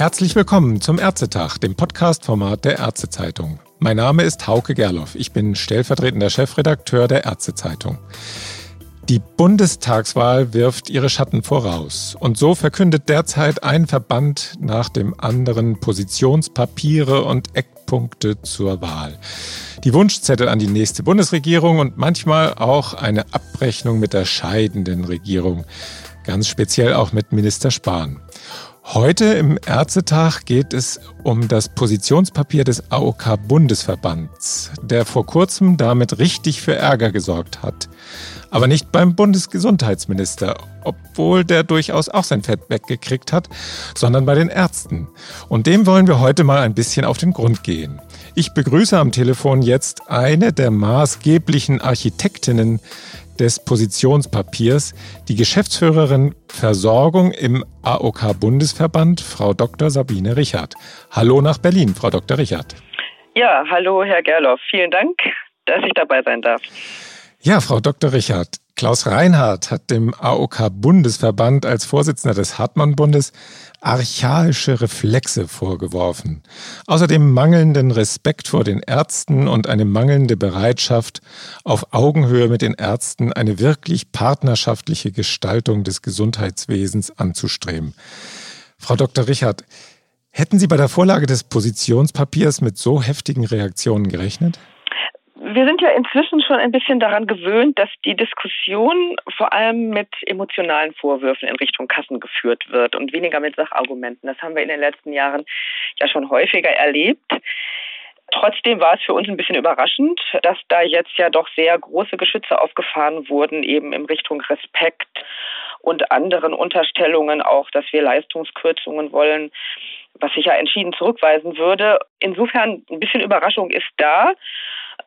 Herzlich willkommen zum Ärztetag, dem Podcast-Format der Ärztezeitung. Mein Name ist Hauke Gerloff. Ich bin stellvertretender Chefredakteur der Ärztezeitung. Die Bundestagswahl wirft ihre Schatten voraus. Und so verkündet derzeit ein Verband nach dem anderen Positionspapiere und Eckpunkte zur Wahl. Die Wunschzettel an die nächste Bundesregierung und manchmal auch eine Abrechnung mit der scheidenden Regierung. Ganz speziell auch mit Minister Spahn. Heute im Ärztetag geht es um das Positionspapier des AOK-Bundesverbands, der vor kurzem damit richtig für Ärger gesorgt hat. Aber nicht beim Bundesgesundheitsminister, obwohl der durchaus auch sein Fett weggekriegt hat, sondern bei den Ärzten. Und dem wollen wir heute mal ein bisschen auf den Grund gehen. Ich begrüße am Telefon jetzt eine der maßgeblichen Architektinnen des Positionspapiers die Geschäftsführerin Versorgung im AOK-Bundesverband, Frau Dr. Sabine Richard. Hallo nach Berlin, Frau Dr. Richard. Ja, hallo Herr Gerloff. Vielen Dank, dass ich dabei sein darf. Ja, Frau Dr. Richard, Klaus Reinhardt hat dem AOK-Bundesverband als Vorsitzender des Hartmann-Bundes archaische Reflexe vorgeworfen. Außerdem mangelnden Respekt vor den Ärzten und eine mangelnde Bereitschaft, auf Augenhöhe mit den Ärzten eine wirklich partnerschaftliche Gestaltung des Gesundheitswesens anzustreben. Frau Dr. Richard, hätten Sie bei der Vorlage des Positionspapiers mit so heftigen Reaktionen gerechnet? Wir sind ja inzwischen schon ein bisschen daran gewöhnt, dass die Diskussion vor allem mit emotionalen Vorwürfen in Richtung Kassen geführt wird und weniger mit Sachargumenten. Das haben wir in den letzten Jahren ja schon häufiger erlebt. Trotzdem war es für uns ein bisschen überraschend, dass da jetzt ja doch sehr große Geschütze aufgefahren wurden, eben in Richtung Respekt und anderen Unterstellungen auch, dass wir Leistungskürzungen wollen, was ich ja entschieden zurückweisen würde. Insofern ein bisschen Überraschung ist da.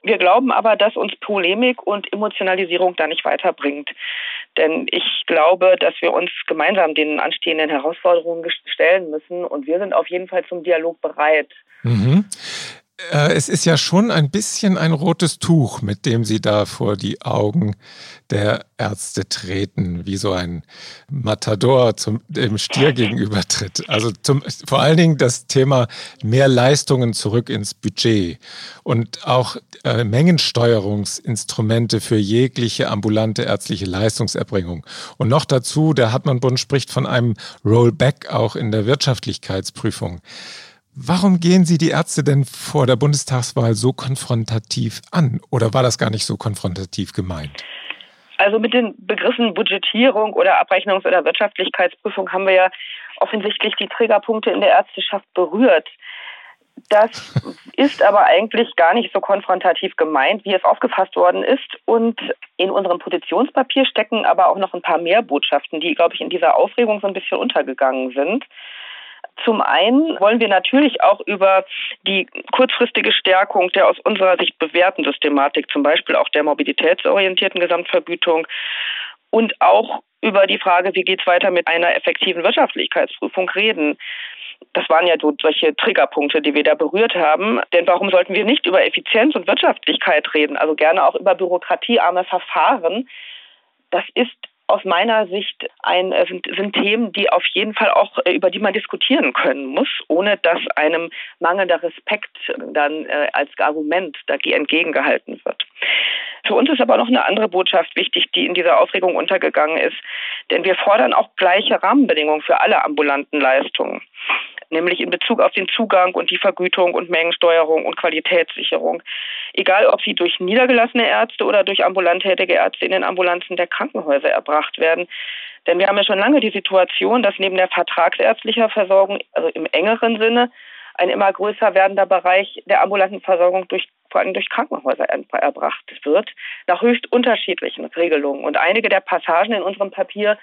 Wir glauben aber, dass uns Polemik und Emotionalisierung da nicht weiterbringt. Denn ich glaube, dass wir uns gemeinsam den anstehenden Herausforderungen stellen müssen und wir sind auf jeden Fall zum Dialog bereit. Mhm. Äh, es ist ja schon ein bisschen ein rotes Tuch, mit dem Sie da vor die Augen der Ärzte treten, wie so ein Matador zum, dem Stier gegenübertritt. Also zum, vor allen Dingen das Thema mehr Leistungen zurück ins Budget und auch äh, Mengensteuerungsinstrumente für jegliche ambulante ärztliche Leistungserbringung. Und noch dazu, der Hartmann-Bund spricht von einem Rollback auch in der Wirtschaftlichkeitsprüfung. Warum gehen Sie die Ärzte denn vor der Bundestagswahl so konfrontativ an? Oder war das gar nicht so konfrontativ gemeint? Also mit den Begriffen Budgetierung oder Abrechnungs- oder Wirtschaftlichkeitsprüfung haben wir ja offensichtlich die Trägerpunkte in der Ärzteschaft berührt. Das ist aber eigentlich gar nicht so konfrontativ gemeint, wie es aufgefasst worden ist. Und in unserem Positionspapier stecken aber auch noch ein paar mehr Botschaften, die, glaube ich, in dieser Aufregung so ein bisschen untergegangen sind. Zum einen wollen wir natürlich auch über die kurzfristige Stärkung der aus unserer Sicht bewährten Systematik, zum Beispiel auch der mobilitätsorientierten Gesamtvergütung und auch über die Frage, wie geht es weiter mit einer effektiven Wirtschaftlichkeitsprüfung reden. Das waren ja so solche Triggerpunkte, die wir da berührt haben. Denn warum sollten wir nicht über Effizienz und Wirtschaftlichkeit reden? Also gerne auch über bürokratiearme Verfahren. Das ist aus meiner Sicht ein, äh, sind, sind Themen, die auf jeden Fall auch, äh, über die man diskutieren können muss, ohne dass einem mangelnder Respekt dann äh, als Argument dagegen entgegengehalten wird. Für uns ist aber noch eine andere Botschaft wichtig, die in dieser Aufregung untergegangen ist. Denn wir fordern auch gleiche Rahmenbedingungen für alle ambulanten Leistungen nämlich in Bezug auf den Zugang und die Vergütung und Mengensteuerung und Qualitätssicherung. Egal, ob sie durch niedergelassene Ärzte oder durch ambulant tätige Ärzte in den Ambulanzen der Krankenhäuser erbracht werden. Denn wir haben ja schon lange die Situation, dass neben der vertragsärztlicher Versorgung, also im engeren Sinne, ein immer größer werdender Bereich der ambulanten Versorgung durch vor allem durch Krankenhäuser erbracht wird, nach höchst unterschiedlichen Regelungen. Und einige der Passagen in unserem Papier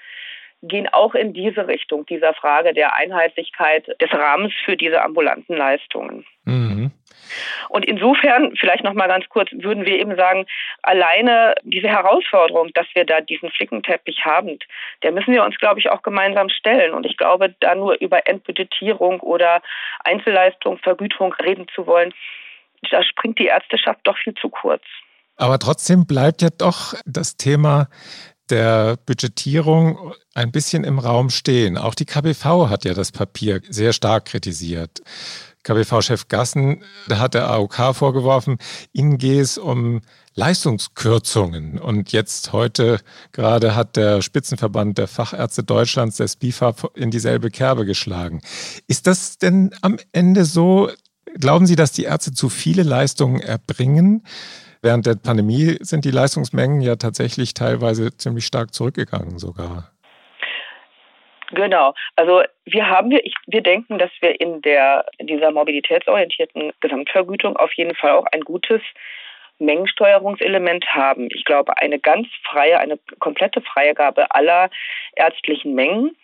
gehen auch in diese Richtung, dieser Frage der Einheitlichkeit des Rahmens für diese ambulanten Leistungen. Mhm. Und insofern, vielleicht noch mal ganz kurz, würden wir eben sagen, alleine diese Herausforderung, dass wir da diesen Flickenteppich haben, der müssen wir uns, glaube ich, auch gemeinsam stellen. Und ich glaube, da nur über Entbudgetierung oder Einzelleistung, Vergütung reden zu wollen, da springt die Ärzteschaft doch viel zu kurz. Aber trotzdem bleibt ja doch das Thema der Budgetierung ein bisschen im Raum stehen. Auch die KBV hat ja das Papier sehr stark kritisiert. KBV-Chef Gassen, da hat der AOK vorgeworfen, ihnen gehe es um Leistungskürzungen. Und jetzt heute gerade hat der Spitzenverband der Fachärzte Deutschlands, der SPIFA, in dieselbe Kerbe geschlagen. Ist das denn am Ende so? Glauben Sie, dass die Ärzte zu viele Leistungen erbringen? Während der Pandemie sind die Leistungsmengen ja tatsächlich teilweise ziemlich stark zurückgegangen sogar. Genau. Also wir haben wir, wir denken, dass wir in der in dieser mobilitätsorientierten Gesamtvergütung auf jeden Fall auch ein gutes Mengensteuerungselement haben. Ich glaube, eine ganz freie, eine komplette Freigabe aller ärztlichen Mengen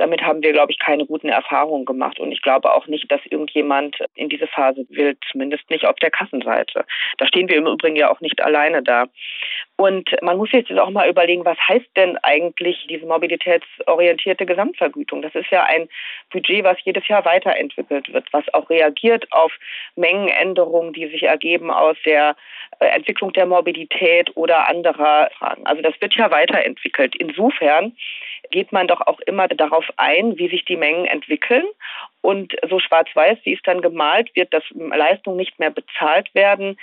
damit haben wir, glaube ich, keine guten Erfahrungen gemacht. Und ich glaube auch nicht, dass irgendjemand in diese Phase will, zumindest nicht auf der Kassenseite. Da stehen wir im Übrigen ja auch nicht alleine da. Und man muss jetzt auch mal überlegen, was heißt denn eigentlich diese mobilitätsorientierte Gesamtvergütung? Das ist ja ein Budget, was jedes Jahr weiterentwickelt wird, was auch reagiert auf Mengenänderungen, die sich ergeben aus der Entwicklung der Mobilität oder anderer Fragen. Also das wird ja weiterentwickelt. Insofern geht man doch auch immer darauf ein, wie sich die Mengen entwickeln. Und so schwarz-weiß, wie es dann gemalt wird, dass Leistungen nicht mehr bezahlt werden,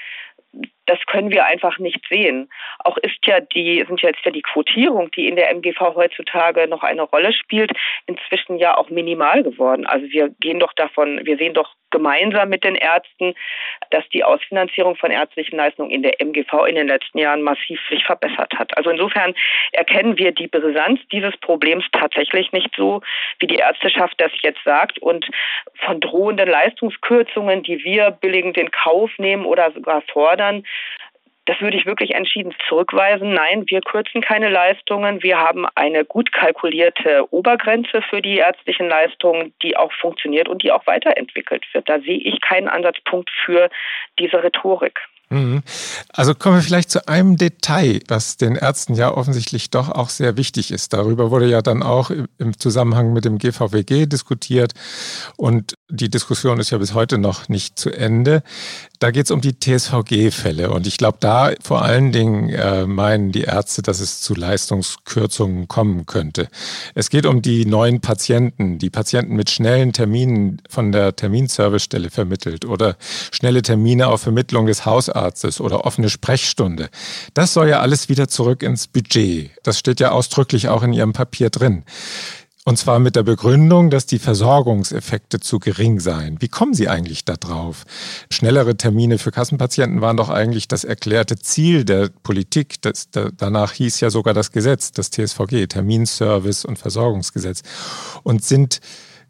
das können wir einfach nicht sehen. Auch ist ja die, sind ja jetzt ja die Quotierung, die in der MGV heutzutage noch eine Rolle spielt, inzwischen ja auch minimal geworden. Also wir gehen doch davon, wir sehen doch gemeinsam mit den Ärzten, dass die Ausfinanzierung von ärztlichen Leistungen in der MGV in den letzten Jahren massiv sich verbessert hat. Also insofern erkennen wir die Brisanz dieses Problems tatsächlich nicht so, wie die Ärzteschaft das jetzt sagt. Und von drohenden Leistungskürzungen, die wir billigend in Kauf nehmen oder sogar fordern, das würde ich wirklich entschieden zurückweisen. Nein, wir kürzen keine Leistungen. Wir haben eine gut kalkulierte Obergrenze für die ärztlichen Leistungen, die auch funktioniert und die auch weiterentwickelt wird. Da sehe ich keinen Ansatzpunkt für diese Rhetorik. Mhm. Also kommen wir vielleicht zu einem Detail, was den Ärzten ja offensichtlich doch auch sehr wichtig ist. Darüber wurde ja dann auch im Zusammenhang mit dem GVWG diskutiert und die Diskussion ist ja bis heute noch nicht zu Ende. Da geht es um die TSVG-Fälle und ich glaube, da vor allen Dingen äh, meinen die Ärzte, dass es zu Leistungskürzungen kommen könnte. Es geht um die neuen Patienten, die Patienten mit schnellen Terminen von der Terminservicestelle vermittelt oder schnelle Termine auf Vermittlung des Hausarztes oder offene Sprechstunde. Das soll ja alles wieder zurück ins Budget. Das steht ja ausdrücklich auch in Ihrem Papier drin. Und zwar mit der Begründung, dass die Versorgungseffekte zu gering seien. Wie kommen Sie eigentlich da drauf? Schnellere Termine für Kassenpatienten waren doch eigentlich das erklärte Ziel der Politik. Das, da, danach hieß ja sogar das Gesetz, das TSVG, Terminservice und Versorgungsgesetz. Und sind,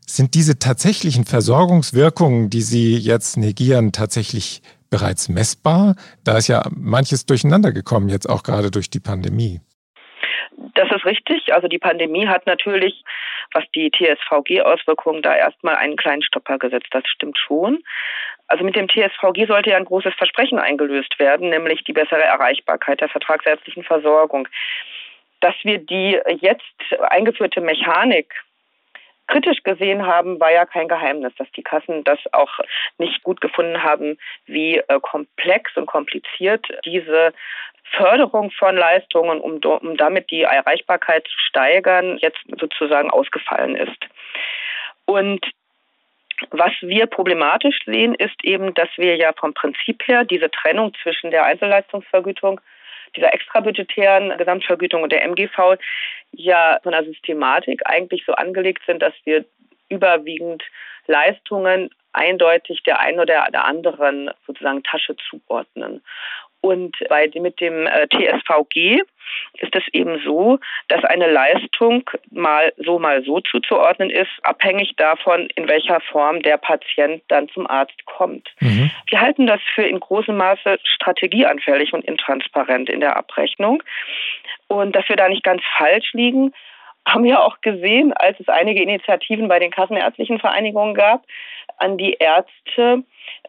sind diese tatsächlichen Versorgungswirkungen, die Sie jetzt negieren, tatsächlich bereits messbar? Da ist ja manches durcheinander gekommen, jetzt auch gerade durch die Pandemie. Das ist richtig. Also die Pandemie hat natürlich, was die TSVG-Auswirkungen da erstmal einen kleinen Stopper gesetzt. Das stimmt schon. Also mit dem TSVG sollte ja ein großes Versprechen eingelöst werden, nämlich die bessere Erreichbarkeit der vertragsärztlichen Versorgung. Dass wir die jetzt eingeführte Mechanik kritisch gesehen haben, war ja kein Geheimnis, dass die Kassen das auch nicht gut gefunden haben, wie äh, komplex und kompliziert diese Förderung von Leistungen, um, um damit die Erreichbarkeit zu steigern, jetzt sozusagen ausgefallen ist. Und was wir problematisch sehen, ist eben, dass wir ja vom Prinzip her diese Trennung zwischen der Einzelleistungsvergütung, dieser extrabudgetären Gesamtvergütung und der MGV ja von der Systematik eigentlich so angelegt sind, dass wir überwiegend Leistungen eindeutig der einen oder der anderen sozusagen Tasche zuordnen. Und bei, mit dem äh, TSVG ist es eben so, dass eine Leistung mal so, mal so zuzuordnen ist, abhängig davon, in welcher Form der Patient dann zum Arzt kommt. Mhm. Wir halten das für in großem Maße strategieanfällig und intransparent in der Abrechnung. Und dass wir da nicht ganz falsch liegen, haben wir auch gesehen, als es einige Initiativen bei den Kassenärztlichen Vereinigungen gab, an die Ärzte,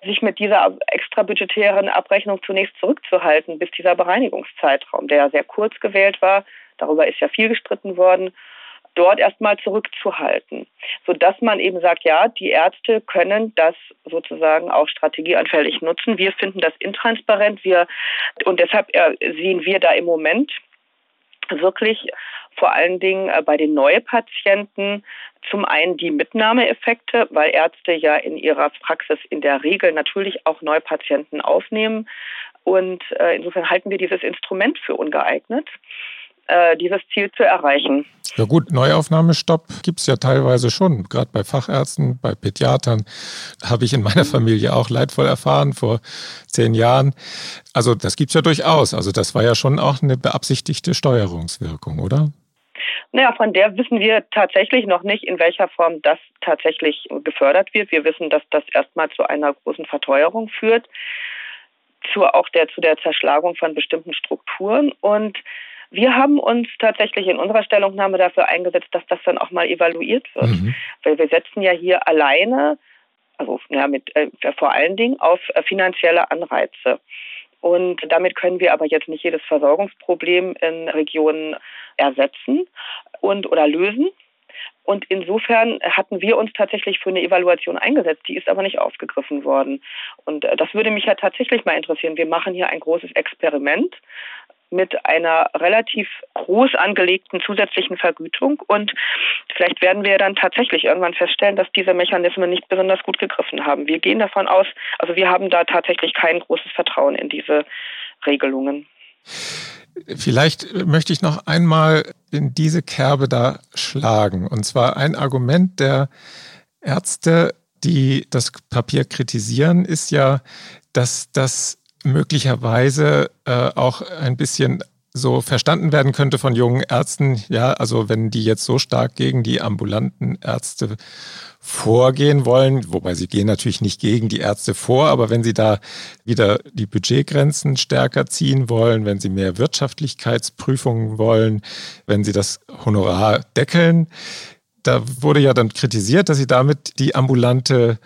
sich mit dieser extrabudgetären Abrechnung zunächst zurückzuhalten, bis dieser Bereinigungszeitraum, der ja sehr kurz gewählt war, darüber ist ja viel gestritten worden, dort erstmal zurückzuhalten, sodass man eben sagt, ja, die Ärzte können das sozusagen auch strategieanfällig nutzen. Wir finden das intransparent, wir und deshalb äh, sehen wir da im Moment wirklich vor allen Dingen äh, bei den Neupatienten zum einen die Mitnahmeeffekte, weil Ärzte ja in ihrer Praxis in der Regel natürlich auch Neupatienten aufnehmen. Und äh, insofern halten wir dieses Instrument für ungeeignet dieses Ziel zu erreichen. Ja gut, Neuaufnahmestopp gibt es ja teilweise schon, gerade bei Fachärzten, bei Pädiatern. Habe ich in meiner Familie auch leidvoll erfahren vor zehn Jahren. Also das gibt es ja durchaus. Also das war ja schon auch eine beabsichtigte Steuerungswirkung, oder? Naja, von der wissen wir tatsächlich noch nicht, in welcher Form das tatsächlich gefördert wird. Wir wissen, dass das erstmal zu einer großen Verteuerung führt, zu auch der, zu der Zerschlagung von bestimmten Strukturen und wir haben uns tatsächlich in unserer Stellungnahme dafür eingesetzt, dass das dann auch mal evaluiert wird. Mhm. Weil wir setzen ja hier alleine, also ja, mit, äh, vor allen Dingen auf äh, finanzielle Anreize. Und damit können wir aber jetzt nicht jedes Versorgungsproblem in Regionen ersetzen und oder lösen. Und insofern hatten wir uns tatsächlich für eine Evaluation eingesetzt. Die ist aber nicht aufgegriffen worden. Und äh, das würde mich ja tatsächlich mal interessieren. Wir machen hier ein großes Experiment mit einer relativ groß angelegten zusätzlichen Vergütung. Und vielleicht werden wir dann tatsächlich irgendwann feststellen, dass diese Mechanismen nicht besonders gut gegriffen haben. Wir gehen davon aus, also wir haben da tatsächlich kein großes Vertrauen in diese Regelungen. Vielleicht möchte ich noch einmal in diese Kerbe da schlagen. Und zwar ein Argument der Ärzte, die das Papier kritisieren, ist ja, dass das möglicherweise äh, auch ein bisschen so verstanden werden könnte von jungen Ärzten, ja, also wenn die jetzt so stark gegen die ambulanten Ärzte vorgehen wollen, wobei sie gehen natürlich nicht gegen die Ärzte vor, aber wenn sie da wieder die Budgetgrenzen stärker ziehen wollen, wenn sie mehr Wirtschaftlichkeitsprüfungen wollen, wenn sie das Honorar deckeln, da wurde ja dann kritisiert, dass sie damit die ambulante,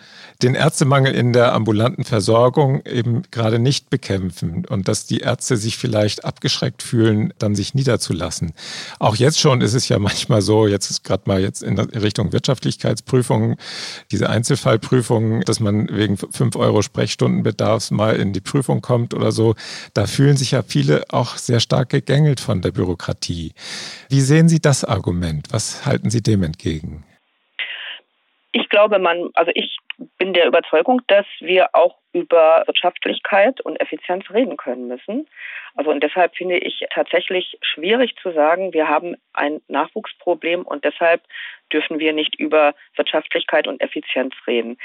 den Ärztemangel in der ambulanten Versorgung eben gerade nicht bekämpfen und dass die Ärzte sich vielleicht abgeschreckt fühlen, dann sich niederzulassen. Auch jetzt schon ist es ja manchmal so, jetzt ist gerade mal jetzt in Richtung Wirtschaftlichkeitsprüfungen, diese Einzelfallprüfungen, dass man wegen fünf Euro Sprechstundenbedarfs mal in die Prüfung kommt oder so. Da fühlen sich ja viele auch sehr stark gegängelt von der Bürokratie. Wie sehen Sie das Argument? Was halten Sie dem entgegen? Ich glaube, man, also ich bin der Überzeugung, dass wir auch über Wirtschaftlichkeit und Effizienz reden können müssen. Also und deshalb finde ich tatsächlich schwierig zu sagen, wir haben ein Nachwuchsproblem und deshalb dürfen wir nicht über Wirtschaftlichkeit und Effizienz reden.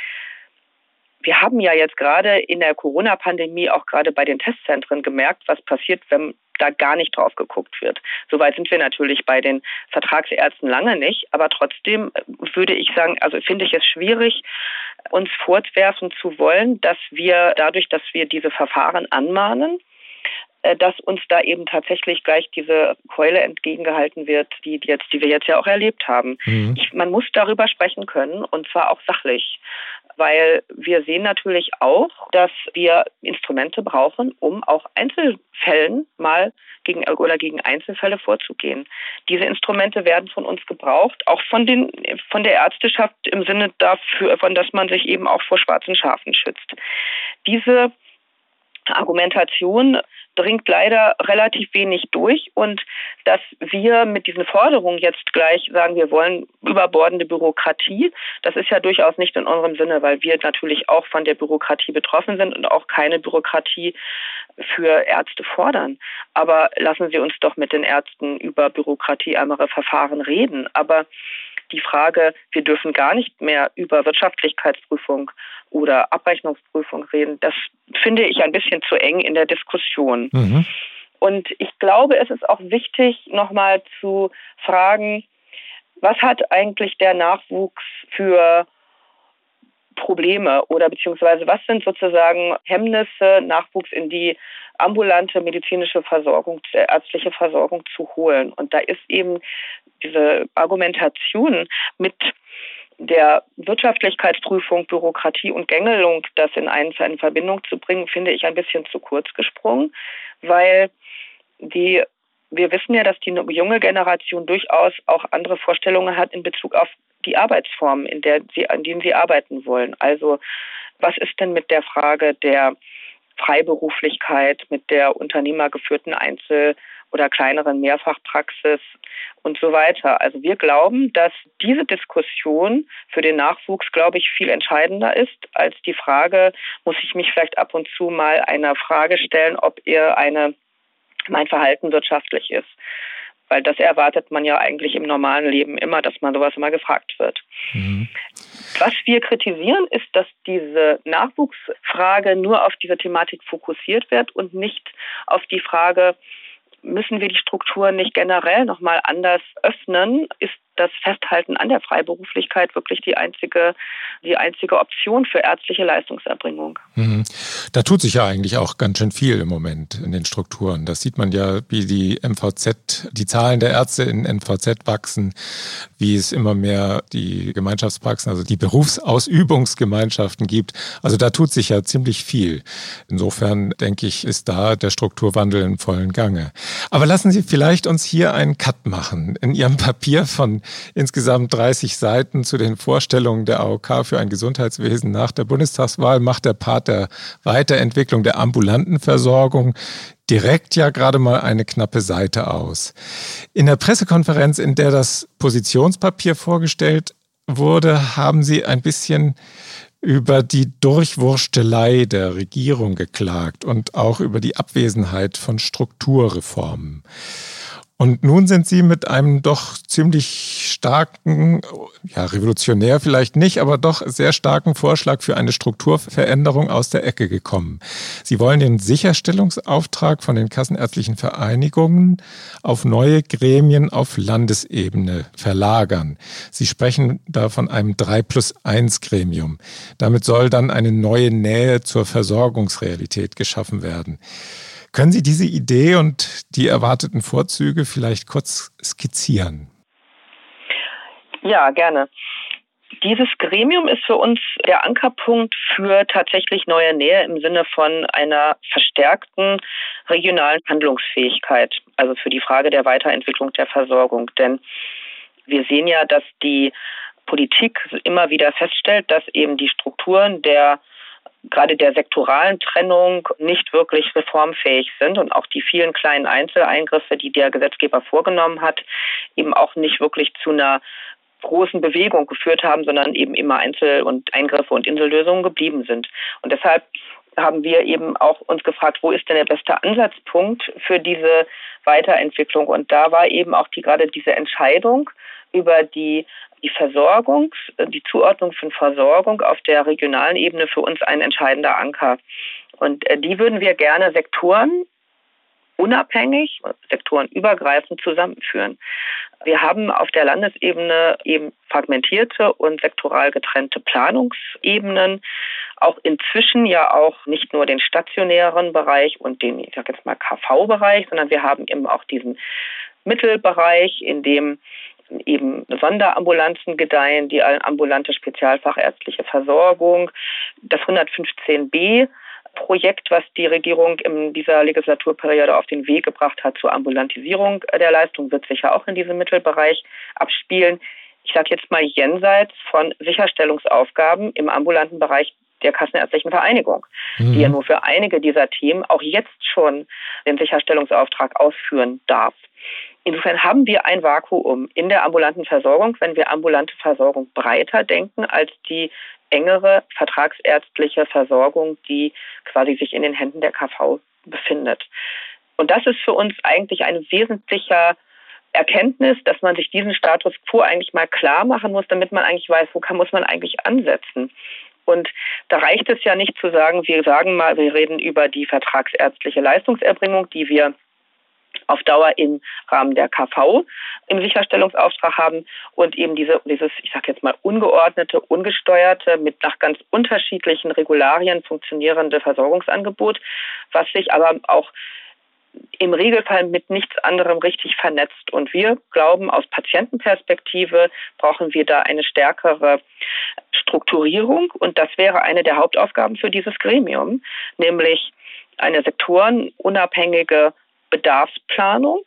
Wir haben ja jetzt gerade in der Corona-Pandemie auch gerade bei den Testzentren gemerkt, was passiert, wenn da gar nicht drauf geguckt wird. Soweit sind wir natürlich bei den Vertragsärzten lange nicht, aber trotzdem äh, würde ich sagen, also finde ich es schwierig, uns fortwerfen zu wollen, dass wir dadurch, dass wir diese Verfahren anmahnen, äh, dass uns da eben tatsächlich gleich diese Keule entgegengehalten wird, die, die, jetzt, die wir jetzt ja auch erlebt haben. Mhm. Ich, man muss darüber sprechen können und zwar auch sachlich weil wir sehen natürlich auch, dass wir Instrumente brauchen, um auch Einzelfällen mal gegen oder gegen Einzelfälle vorzugehen. Diese Instrumente werden von uns gebraucht, auch von den von der Ärzteschaft im Sinne dafür, von dass man sich eben auch vor schwarzen Schafen schützt. Diese Argumentation dringt leider relativ wenig durch und dass wir mit diesen Forderungen jetzt gleich sagen, wir wollen überbordende Bürokratie, das ist ja durchaus nicht in unserem Sinne, weil wir natürlich auch von der Bürokratie betroffen sind und auch keine Bürokratie für Ärzte fordern. Aber lassen Sie uns doch mit den Ärzten über bürokratieärmere Verfahren reden. Aber die Frage, wir dürfen gar nicht mehr über Wirtschaftlichkeitsprüfung oder Abrechnungsprüfung reden, das finde ich ein bisschen zu eng in der Diskussion. Mhm. Und ich glaube, es ist auch wichtig, nochmal zu fragen, was hat eigentlich der Nachwuchs für Probleme oder beziehungsweise was sind sozusagen Hemmnisse, Nachwuchs in die ambulante medizinische Versorgung, äh, ärztliche Versorgung zu holen. Und da ist eben diese Argumentation mit der Wirtschaftlichkeitsprüfung, Bürokratie und Gängelung, das in, einen, in Verbindung zu bringen, finde ich ein bisschen zu kurz gesprungen, weil die wir wissen ja, dass die junge Generation durchaus auch andere Vorstellungen hat in Bezug auf die Arbeitsformen, in der sie, an denen sie arbeiten wollen. Also was ist denn mit der Frage der Freiberuflichkeit, mit der unternehmergeführten Einzel- oder kleineren Mehrfachpraxis und so weiter. Also wir glauben, dass diese Diskussion für den Nachwuchs, glaube ich, viel entscheidender ist als die Frage, muss ich mich vielleicht ab und zu mal einer Frage stellen, ob ihr eine mein Verhalten wirtschaftlich ist. Weil das erwartet man ja eigentlich im normalen Leben immer, dass man sowas immer gefragt wird. Mhm. Was wir kritisieren, ist, dass diese Nachwuchsfrage nur auf diese Thematik fokussiert wird und nicht auf die Frage, müssen wir die Strukturen nicht generell nochmal anders öffnen? Ist das Festhalten an der Freiberuflichkeit wirklich die einzige, die einzige Option für ärztliche Leistungserbringung. Mhm. Da tut sich ja eigentlich auch ganz schön viel im Moment in den Strukturen. Das sieht man ja, wie die MVZ, die Zahlen der Ärzte in MVZ wachsen, wie es immer mehr die Gemeinschaftspraxen, also die Berufsausübungsgemeinschaften gibt. Also da tut sich ja ziemlich viel. Insofern denke ich, ist da der Strukturwandel in vollen Gange. Aber lassen Sie vielleicht uns hier einen Cut machen. In Ihrem Papier von insgesamt 30 Seiten zu den Vorstellungen der AOK für ein Gesundheitswesen nach der Bundestagswahl macht der Part der Weiterentwicklung der ambulanten Versorgung direkt ja gerade mal eine knappe Seite aus. In der Pressekonferenz, in der das Positionspapier vorgestellt wurde, haben Sie ein bisschen über die Durchwurstelei der Regierung geklagt und auch über die Abwesenheit von Strukturreformen. Und nun sind Sie mit einem doch ziemlich starken, ja, revolutionär vielleicht nicht, aber doch sehr starken Vorschlag für eine Strukturveränderung aus der Ecke gekommen. Sie wollen den Sicherstellungsauftrag von den kassenärztlichen Vereinigungen auf neue Gremien auf Landesebene verlagern. Sie sprechen da von einem 3 plus 1 Gremium. Damit soll dann eine neue Nähe zur Versorgungsrealität geschaffen werden. Können Sie diese Idee und die erwarteten Vorzüge vielleicht kurz skizzieren? Ja, gerne. Dieses Gremium ist für uns der Ankerpunkt für tatsächlich neue Nähe im Sinne von einer verstärkten regionalen Handlungsfähigkeit, also für die Frage der Weiterentwicklung der Versorgung. Denn wir sehen ja, dass die Politik immer wieder feststellt, dass eben die Strukturen der gerade der sektoralen Trennung nicht wirklich reformfähig sind und auch die vielen kleinen Einzeleingriffe, die der Gesetzgeber vorgenommen hat, eben auch nicht wirklich zu einer großen Bewegung geführt haben, sondern eben immer Einzel- und Eingriffe und Insellösungen geblieben sind. Und deshalb haben wir eben auch uns gefragt, wo ist denn der beste Ansatzpunkt für diese Weiterentwicklung? Und da war eben auch die, gerade diese Entscheidung über die die Versorgung, die Zuordnung von Versorgung auf der regionalen Ebene für uns ein entscheidender Anker. Und äh, die würden wir gerne Sektoren unabhängig, sektorenübergreifend zusammenführen. Wir haben auf der Landesebene eben fragmentierte und sektoral getrennte Planungsebenen, auch inzwischen ja auch nicht nur den stationären Bereich und den, ich sag jetzt mal KV-Bereich, sondern wir haben eben auch diesen Mittelbereich, in dem eben Sonderambulanzen gedeihen, die ambulante spezialfachärztliche Versorgung, das 115b Projekt, was die Regierung in dieser Legislaturperiode auf den Weg gebracht hat zur Ambulantisierung der Leistung, wird sich ja auch in diesem Mittelbereich abspielen. Ich sage jetzt mal jenseits von Sicherstellungsaufgaben im ambulanten Bereich der Kassenärztlichen Vereinigung, mhm. die ja nur für einige dieser Themen auch jetzt schon den Sicherstellungsauftrag ausführen darf. Insofern haben wir ein Vakuum in der ambulanten Versorgung, wenn wir ambulante Versorgung breiter denken als die engere vertragsärztliche Versorgung, die quasi sich in den Händen der KV befindet. Und das ist für uns eigentlich ein wesentlicher Erkenntnis, dass man sich diesen Status quo eigentlich mal klar machen muss, damit man eigentlich weiß, wo kann, muss man eigentlich ansetzen. Und da reicht es ja nicht zu sagen, wir sagen mal, wir reden über die vertragsärztliche Leistungserbringung, die wir auf Dauer im Rahmen der KV im Sicherstellungsauftrag haben und eben diese, dieses, ich sage jetzt mal, ungeordnete, ungesteuerte, mit nach ganz unterschiedlichen Regularien funktionierende Versorgungsangebot, was sich aber auch im Regelfall mit nichts anderem richtig vernetzt. Und wir glauben, aus Patientenperspektive brauchen wir da eine stärkere Strukturierung. Und das wäre eine der Hauptaufgaben für dieses Gremium, nämlich eine sektorenunabhängige Bedarfsplanung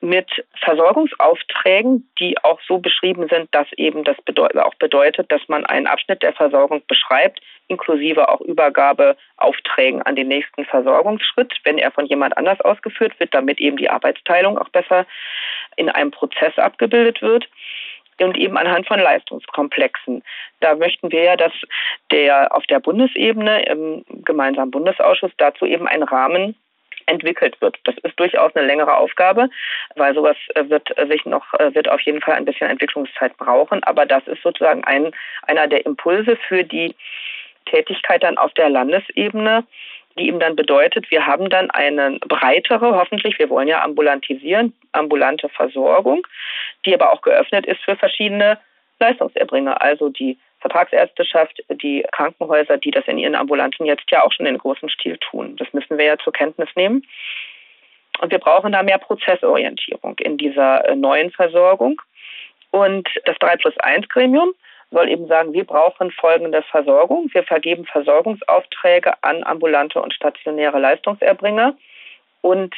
mit Versorgungsaufträgen, die auch so beschrieben sind, dass eben das bedeutet, auch bedeutet, dass man einen Abschnitt der Versorgung beschreibt, inklusive auch Übergabeaufträgen an den nächsten Versorgungsschritt, wenn er von jemand anders ausgeführt wird, damit eben die Arbeitsteilung auch besser in einem Prozess abgebildet wird und eben anhand von Leistungskomplexen. Da möchten wir ja, dass der auf der Bundesebene im gemeinsamen Bundesausschuss dazu eben ein Rahmen entwickelt wird. Das ist durchaus eine längere Aufgabe, weil sowas äh, wird äh, sich noch, äh, wird auf jeden Fall ein bisschen Entwicklungszeit brauchen. Aber das ist sozusagen ein, einer der Impulse für die Tätigkeit dann auf der Landesebene, die eben dann bedeutet, wir haben dann eine breitere, hoffentlich, wir wollen ja ambulantisieren, ambulante Versorgung, die aber auch geöffnet ist für verschiedene Leistungserbringer, also die Vertragsärzteschaft, die Krankenhäuser, die das in ihren Ambulanten jetzt ja auch schon in großem Stil tun. Das müssen wir ja zur Kenntnis nehmen. Und wir brauchen da mehr Prozessorientierung in dieser äh, neuen Versorgung. Und das 3 plus 1 Gremium soll eben sagen, wir brauchen folgende Versorgung. Wir vergeben Versorgungsaufträge an ambulante und stationäre Leistungserbringer. Und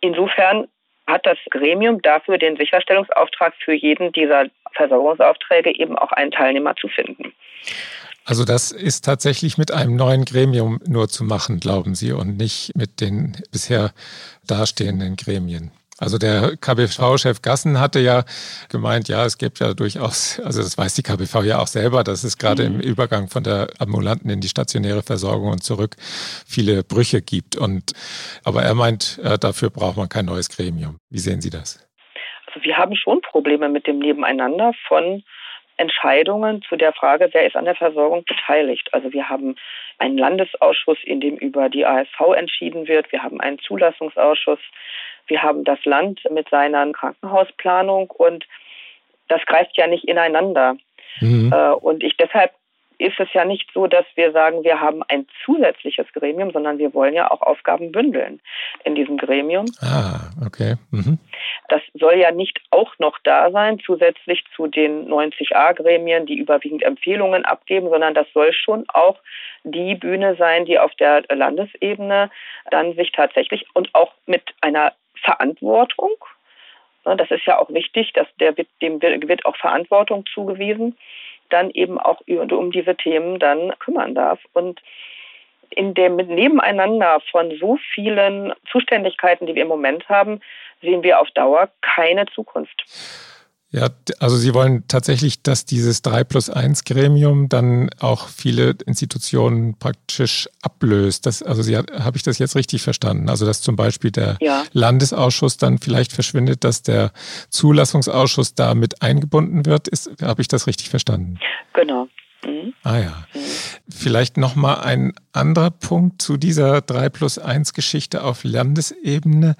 insofern hat das Gremium dafür den Sicherstellungsauftrag für jeden dieser Versorgungsaufträge eben auch einen Teilnehmer zu finden. Also das ist tatsächlich mit einem neuen Gremium nur zu machen, glauben Sie, und nicht mit den bisher dastehenden Gremien. Also der KBV-Chef Gassen hatte ja gemeint, ja, es gibt ja durchaus, also das weiß die KBV ja auch selber, dass es gerade mhm. im Übergang von der ambulanten in die stationäre Versorgung und zurück viele Brüche gibt. Und aber er meint, äh, dafür braucht man kein neues Gremium. Wie sehen Sie das? Also wir haben schon Probleme mit dem Nebeneinander von Entscheidungen zu der Frage, wer ist an der Versorgung beteiligt. Also wir haben einen Landesausschuss, in dem über die ASV entschieden wird. Wir haben einen Zulassungsausschuss. Wir haben das Land mit seiner Krankenhausplanung und das greift ja nicht ineinander. Mhm. Äh, und ich deshalb ist es ja nicht so, dass wir sagen, wir haben ein zusätzliches Gremium, sondern wir wollen ja auch Aufgaben bündeln in diesem Gremium. Ah, okay. Mhm. Das soll ja nicht auch noch da sein, zusätzlich zu den 90a-Gremien, die überwiegend Empfehlungen abgeben, sondern das soll schon auch die Bühne sein, die auf der Landesebene dann sich tatsächlich und auch mit einer Verantwortung ne, das ist ja auch wichtig, dass der, dem wird auch Verantwortung zugewiesen dann eben auch um diese Themen dann kümmern darf. Und in dem Nebeneinander von so vielen Zuständigkeiten, die wir im Moment haben, sehen wir auf Dauer keine Zukunft. Ja, also Sie wollen tatsächlich, dass dieses 3 plus 1 Gremium dann auch viele Institutionen praktisch ablöst. Das, also Sie habe ich das jetzt richtig verstanden? Also dass zum Beispiel der ja. Landesausschuss dann vielleicht verschwindet, dass der Zulassungsausschuss da mit eingebunden wird. Habe ich das richtig verstanden? Genau. Mhm. Ah ja. Mhm. Vielleicht nochmal ein anderer Punkt zu dieser 3 plus 1 Geschichte auf Landesebene.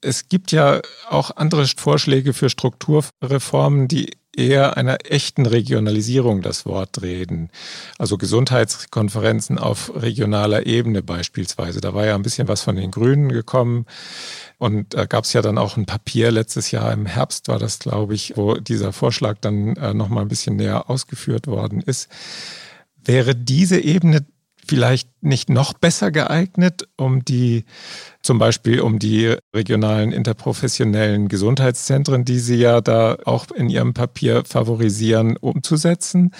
Es gibt ja auch andere Vorschläge für Strukturreformen, die eher einer echten Regionalisierung das Wort reden. Also Gesundheitskonferenzen auf regionaler Ebene beispielsweise. Da war ja ein bisschen was von den Grünen gekommen. Und da gab es ja dann auch ein Papier letztes Jahr im Herbst war das, glaube ich, wo dieser Vorschlag dann äh, nochmal ein bisschen näher ausgeführt worden ist. Wäre diese Ebene vielleicht nicht noch besser geeignet, um die zum Beispiel um die regionalen interprofessionellen Gesundheitszentren, die Sie ja da auch in Ihrem Papier favorisieren, umzusetzen?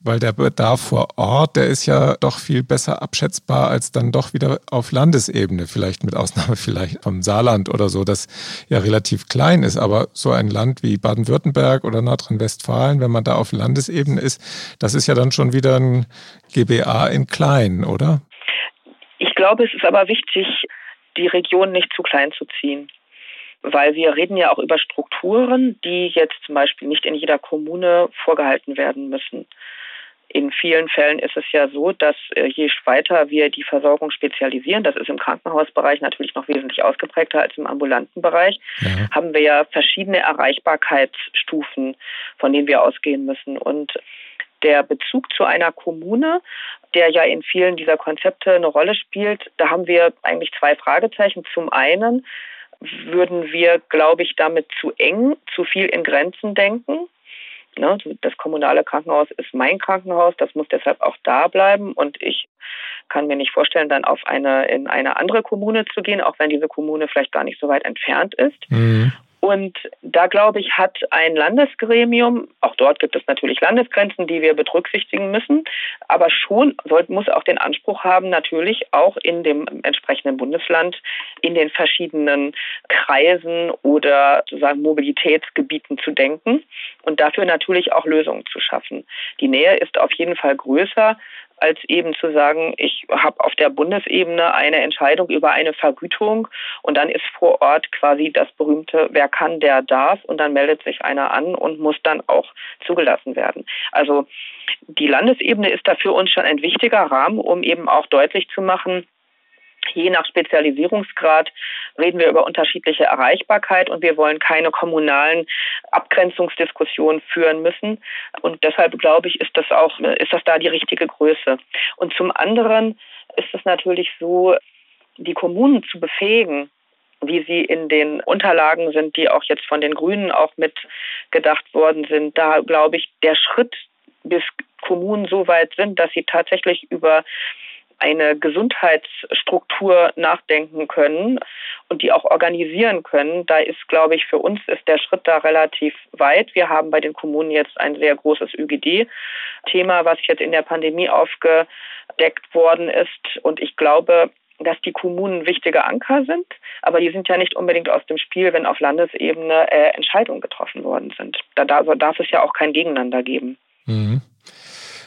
Weil der Bedarf vor Ort, der ist ja doch viel besser abschätzbar als dann doch wieder auf Landesebene, vielleicht mit Ausnahme vielleicht vom Saarland oder so, das ja relativ klein ist. Aber so ein Land wie Baden-Württemberg oder Nordrhein-Westfalen, wenn man da auf Landesebene ist, das ist ja dann schon wieder ein GBA in klein, oder? Ich glaube, es ist aber wichtig, die Region nicht zu klein zu ziehen. Weil wir reden ja auch über Strukturen, die jetzt zum Beispiel nicht in jeder Kommune vorgehalten werden müssen. In vielen Fällen ist es ja so, dass äh, je weiter wir die Versorgung spezialisieren, das ist im Krankenhausbereich natürlich noch wesentlich ausgeprägter als im ambulanten Bereich, ja. haben wir ja verschiedene Erreichbarkeitsstufen, von denen wir ausgehen müssen. Und der Bezug zu einer Kommune, der ja in vielen dieser Konzepte eine Rolle spielt, da haben wir eigentlich zwei Fragezeichen. Zum einen würden wir, glaube ich, damit zu eng, zu viel in Grenzen denken. Ne? Das kommunale Krankenhaus ist mein Krankenhaus, das muss deshalb auch da bleiben und ich kann mir nicht vorstellen, dann auf eine in eine andere Kommune zu gehen, auch wenn diese Kommune vielleicht gar nicht so weit entfernt ist. Mhm. Und da, glaube ich, hat ein Landesgremium, auch dort gibt es natürlich Landesgrenzen, die wir berücksichtigen müssen, aber schon muss auch den Anspruch haben, natürlich auch in dem entsprechenden Bundesland in den verschiedenen Kreisen oder sozusagen Mobilitätsgebieten zu denken und dafür natürlich auch Lösungen zu schaffen. Die Nähe ist auf jeden Fall größer als eben zu sagen, ich habe auf der Bundesebene eine Entscheidung über eine Vergütung und dann ist vor Ort quasi das berühmte, wer kann, der darf und dann meldet sich einer an und muss dann auch zugelassen werden. Also die Landesebene ist da für uns schon ein wichtiger Rahmen, um eben auch deutlich zu machen, Je nach Spezialisierungsgrad reden wir über unterschiedliche Erreichbarkeit und wir wollen keine kommunalen Abgrenzungsdiskussionen führen müssen. Und deshalb glaube ich, ist das auch, ist das da die richtige Größe. Und zum anderen ist es natürlich so, die Kommunen zu befähigen, wie sie in den Unterlagen sind, die auch jetzt von den Grünen auch mitgedacht worden sind. Da glaube ich, der Schritt, bis Kommunen so weit sind, dass sie tatsächlich über eine Gesundheitsstruktur nachdenken können und die auch organisieren können. Da ist, glaube ich, für uns ist der Schritt da relativ weit. Wir haben bei den Kommunen jetzt ein sehr großes ÜGD-Thema, was jetzt in der Pandemie aufgedeckt worden ist. Und ich glaube, dass die Kommunen wichtige Anker sind, aber die sind ja nicht unbedingt aus dem Spiel, wenn auf Landesebene äh, Entscheidungen getroffen worden sind. Da darf, darf es ja auch kein Gegeneinander geben. Mhm.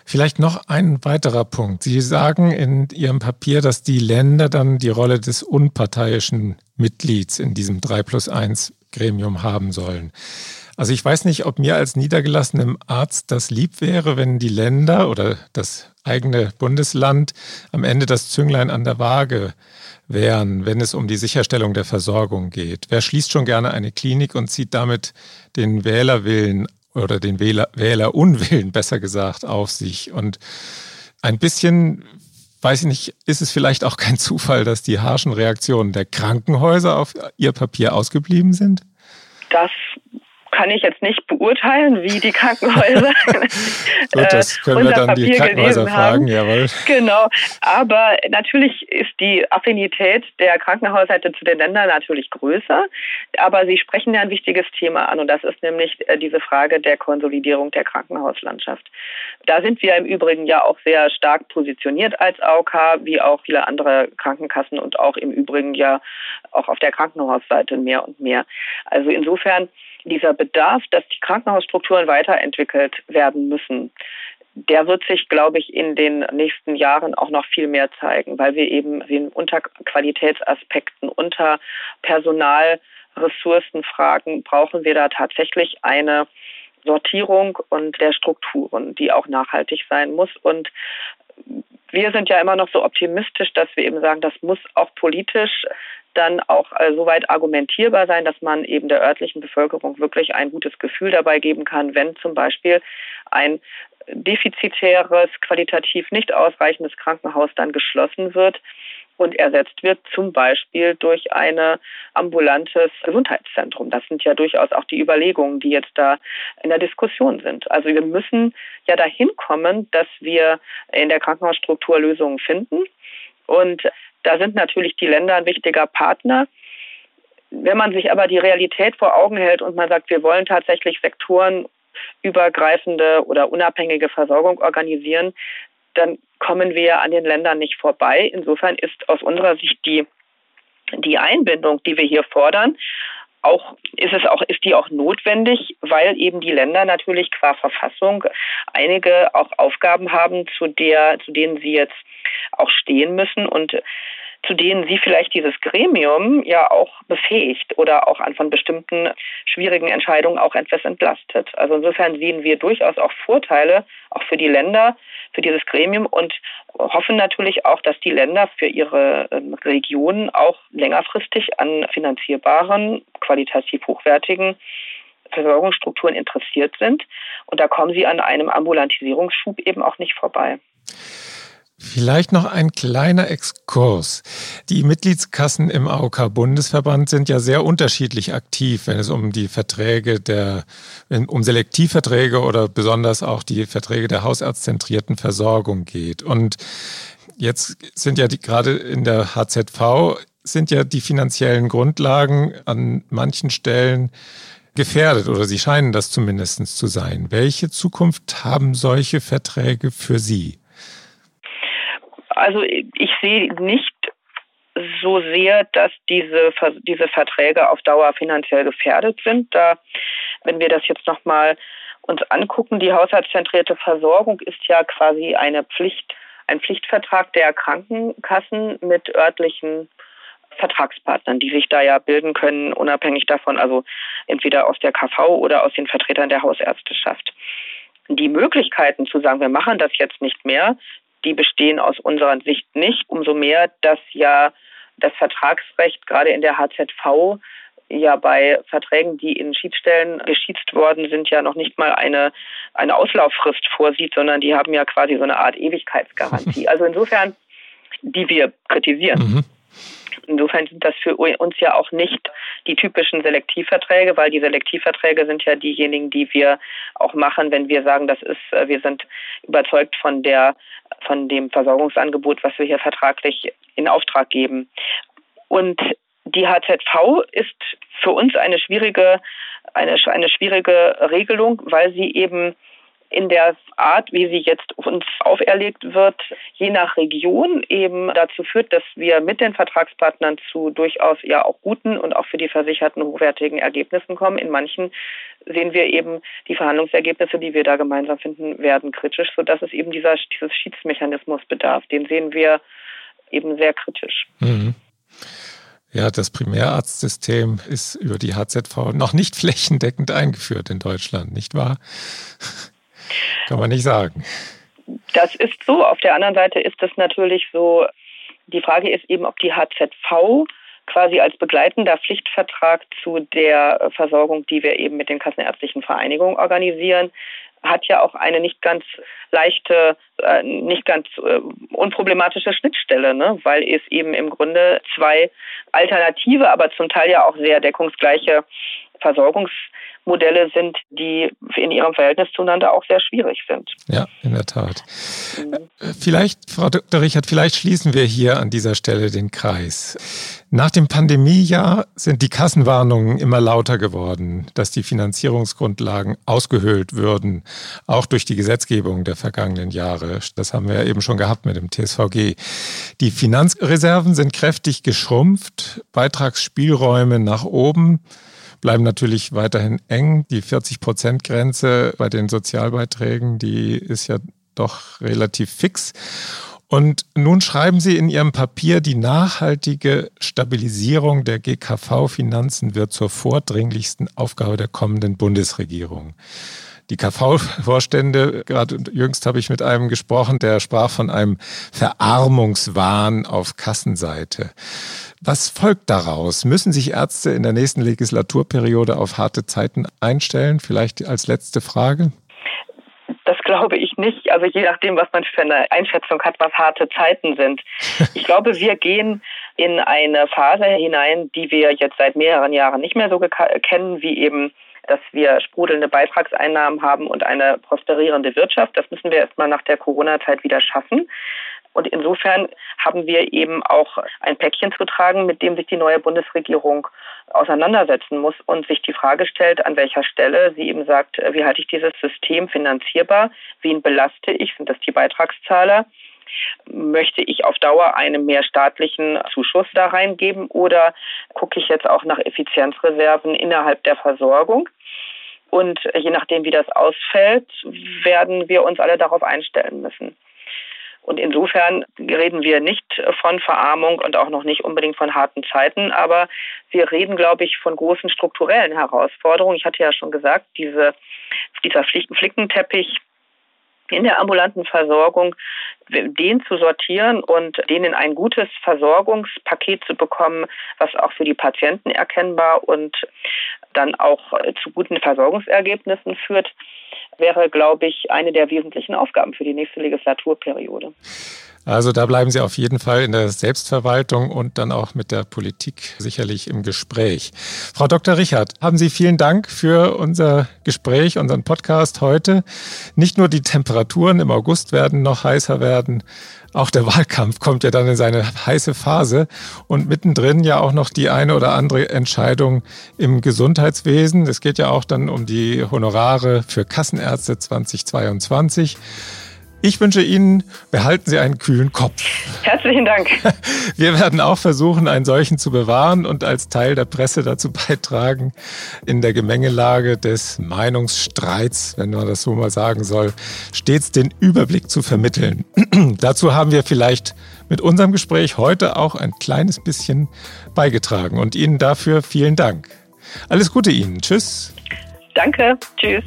Vielleicht noch ein weiterer Punkt. Sie sagen in Ihrem Papier, dass die Länder dann die Rolle des unparteiischen Mitglieds in diesem 3 plus 1 Gremium haben sollen. Also ich weiß nicht, ob mir als niedergelassenem Arzt das lieb wäre, wenn die Länder oder das eigene Bundesland am Ende das Zünglein an der Waage wären, wenn es um die Sicherstellung der Versorgung geht. Wer schließt schon gerne eine Klinik und zieht damit den Wählerwillen oder den Wähler, Wählerunwillen besser gesagt auf sich. Und ein bisschen, weiß ich nicht, ist es vielleicht auch kein Zufall, dass die harschen Reaktionen der Krankenhäuser auf ihr Papier ausgeblieben sind? Das kann ich jetzt nicht beurteilen, wie die Krankenhäuser Gut, das können wir dann die Krankenhäuser fragen, jawohl. Genau, aber natürlich ist die Affinität der Krankenhausseite zu den Ländern natürlich größer, aber Sie sprechen ja ein wichtiges Thema an und das ist nämlich äh, diese Frage der Konsolidierung der Krankenhauslandschaft. Da sind wir im Übrigen ja auch sehr stark positioniert als AOK, wie auch viele andere Krankenkassen und auch im Übrigen ja auch auf der Krankenhausseite mehr und mehr. Also insofern dieser Bedarf, dass die Krankenhausstrukturen weiterentwickelt werden müssen, der wird sich, glaube ich, in den nächsten Jahren auch noch viel mehr zeigen, weil wir eben unter Qualitätsaspekten, unter Personalressourcenfragen brauchen wir da tatsächlich eine Sortierung und der Strukturen, die auch nachhaltig sein muss. Und wir sind ja immer noch so optimistisch, dass wir eben sagen, das muss auch politisch dann auch äh, soweit argumentierbar sein, dass man eben der örtlichen Bevölkerung wirklich ein gutes Gefühl dabei geben kann, wenn zum Beispiel ein defizitäres, qualitativ nicht ausreichendes Krankenhaus dann geschlossen wird und ersetzt wird, zum Beispiel durch ein ambulantes Gesundheitszentrum. Das sind ja durchaus auch die Überlegungen, die jetzt da in der Diskussion sind. Also wir müssen ja dahin kommen, dass wir in der Krankenhausstruktur Lösungen finden. Und da sind natürlich die Länder ein wichtiger Partner. Wenn man sich aber die Realität vor Augen hält und man sagt, wir wollen tatsächlich sektorenübergreifende oder unabhängige Versorgung organisieren, dann kommen wir an den Ländern nicht vorbei. Insofern ist aus unserer Sicht die, die Einbindung, die wir hier fordern, auch ist es auch ist die auch notwendig, weil eben die Länder natürlich qua Verfassung einige auch Aufgaben haben, zu der zu denen sie jetzt auch stehen müssen. Und zu denen sie vielleicht dieses Gremium ja auch befähigt oder auch an von bestimmten schwierigen Entscheidungen auch etwas entlastet. Also insofern sehen wir durchaus auch Vorteile, auch für die Länder, für dieses Gremium und hoffen natürlich auch, dass die Länder für ihre ähm, Regionen auch längerfristig an finanzierbaren, qualitativ hochwertigen Versorgungsstrukturen interessiert sind. Und da kommen sie an einem Ambulantisierungsschub eben auch nicht vorbei. Vielleicht noch ein kleiner Exkurs. Die Mitgliedskassen im AOK-Bundesverband sind ja sehr unterschiedlich aktiv, wenn es um die Verträge der, um Selektivverträge oder besonders auch die Verträge der hausarztzentrierten Versorgung geht. Und jetzt sind ja die, gerade in der HZV sind ja die finanziellen Grundlagen an manchen Stellen gefährdet oder sie scheinen das zumindest zu sein. Welche Zukunft haben solche Verträge für Sie? Also ich sehe nicht so sehr, dass diese, diese Verträge auf Dauer finanziell gefährdet sind. Da, wenn wir das jetzt nochmal uns angucken, die haushaltszentrierte Versorgung ist ja quasi eine Pflicht, ein Pflichtvertrag der Krankenkassen mit örtlichen Vertragspartnern, die sich da ja bilden können, unabhängig davon, also entweder aus der KV oder aus den Vertretern der Hausärzteschaft. Die Möglichkeiten zu sagen, wir machen das jetzt nicht mehr, die bestehen aus unserer Sicht nicht. Umso mehr, dass ja das Vertragsrecht gerade in der HZV ja bei Verträgen, die in Schiedsstellen geschießt worden sind, ja noch nicht mal eine, eine Auslauffrist vorsieht, sondern die haben ja quasi so eine Art Ewigkeitsgarantie. Also insofern, die wir kritisieren. Mhm. Insofern sind das für uns ja auch nicht die typischen Selektivverträge, weil die Selektivverträge sind ja diejenigen, die wir auch machen, wenn wir sagen, das ist, äh, wir sind überzeugt von der, von dem Versorgungsangebot, was wir hier vertraglich in Auftrag geben. Und die HZV ist für uns eine schwierige, eine, eine schwierige Regelung, weil sie eben in der Art, wie sie jetzt uns auferlegt wird, je nach Region eben dazu führt, dass wir mit den Vertragspartnern zu durchaus ja auch guten und auch für die Versicherten hochwertigen Ergebnissen kommen. In manchen sehen wir eben die Verhandlungsergebnisse, die wir da gemeinsam finden, werden kritisch, sodass es eben dieser, dieses Schiedsmechanismus bedarf. Den sehen wir eben sehr kritisch. Mhm. Ja, das Primärarztsystem ist über die HZV noch nicht flächendeckend eingeführt in Deutschland, nicht wahr? Kann man nicht sagen. Das ist so. Auf der anderen Seite ist es natürlich so, die Frage ist eben, ob die HZV quasi als begleitender Pflichtvertrag zu der Versorgung, die wir eben mit den kassenärztlichen Vereinigungen organisieren, hat ja auch eine nicht ganz leichte, äh, nicht ganz äh, unproblematische Schnittstelle, ne? weil es eben im Grunde zwei alternative, aber zum Teil ja auch sehr deckungsgleiche Versorgungsmodelle sind, die in ihrem Verhältnis zueinander auch sehr schwierig sind. Ja, in der Tat. Mhm. Vielleicht, Frau Dr. Richard, vielleicht schließen wir hier an dieser Stelle den Kreis. Nach dem Pandemiejahr sind die Kassenwarnungen immer lauter geworden, dass die Finanzierungsgrundlagen ausgehöhlt würden, auch durch die Gesetzgebung der vergangenen Jahre. Das haben wir eben schon gehabt mit dem TSVG. Die Finanzreserven sind kräftig geschrumpft, Beitragsspielräume nach oben bleiben natürlich weiterhin eng. Die 40-Prozent-Grenze bei den Sozialbeiträgen, die ist ja doch relativ fix. Und nun schreiben Sie in Ihrem Papier, die nachhaltige Stabilisierung der GKV-Finanzen wird zur vordringlichsten Aufgabe der kommenden Bundesregierung. Die KV-Vorstände, gerade jüngst habe ich mit einem gesprochen, der sprach von einem Verarmungswahn auf Kassenseite. Was folgt daraus? Müssen sich Ärzte in der nächsten Legislaturperiode auf harte Zeiten einstellen? Vielleicht als letzte Frage. Das glaube ich nicht. Also je nachdem, was man für eine Einschätzung hat, was harte Zeiten sind. Ich glaube, wir gehen in eine Phase hinein, die wir jetzt seit mehreren Jahren nicht mehr so kennen, wie eben dass wir sprudelnde Beitragseinnahmen haben und eine prosperierende Wirtschaft. Das müssen wir erstmal nach der Corona-Zeit wieder schaffen. Und insofern haben wir eben auch ein Päckchen zu tragen, mit dem sich die neue Bundesregierung auseinandersetzen muss und sich die Frage stellt, an welcher Stelle sie eben sagt, wie halte ich dieses System finanzierbar? Wen belaste ich? Sind das die Beitragszahler? Möchte ich auf Dauer einen mehr staatlichen Zuschuss da reingeben oder gucke ich jetzt auch nach Effizienzreserven innerhalb der Versorgung? Und je nachdem, wie das ausfällt, werden wir uns alle darauf einstellen müssen. Und insofern reden wir nicht von Verarmung und auch noch nicht unbedingt von harten Zeiten, aber wir reden, glaube ich, von großen strukturellen Herausforderungen. Ich hatte ja schon gesagt, diese, dieser Flickenteppich in der ambulanten Versorgung, den zu sortieren und den in ein gutes Versorgungspaket zu bekommen, was auch für die Patienten erkennbar und dann auch zu guten Versorgungsergebnissen führt, wäre, glaube ich, eine der wesentlichen Aufgaben für die nächste Legislaturperiode. Also da bleiben Sie auf jeden Fall in der Selbstverwaltung und dann auch mit der Politik sicherlich im Gespräch. Frau Dr. Richard, haben Sie vielen Dank für unser Gespräch, unseren Podcast heute. Nicht nur die Temperaturen im August werden noch heißer werden, auch der Wahlkampf kommt ja dann in seine heiße Phase und mittendrin ja auch noch die eine oder andere Entscheidung im Gesundheitswesen. Es geht ja auch dann um die Honorare für Kassenärzte 2022. Ich wünsche Ihnen, behalten Sie einen kühlen Kopf. Herzlichen Dank. Wir werden auch versuchen, einen solchen zu bewahren und als Teil der Presse dazu beitragen, in der Gemengelage des Meinungsstreits, wenn man das so mal sagen soll, stets den Überblick zu vermitteln. dazu haben wir vielleicht mit unserem Gespräch heute auch ein kleines bisschen beigetragen und Ihnen dafür vielen Dank. Alles Gute Ihnen. Tschüss. Danke. Tschüss.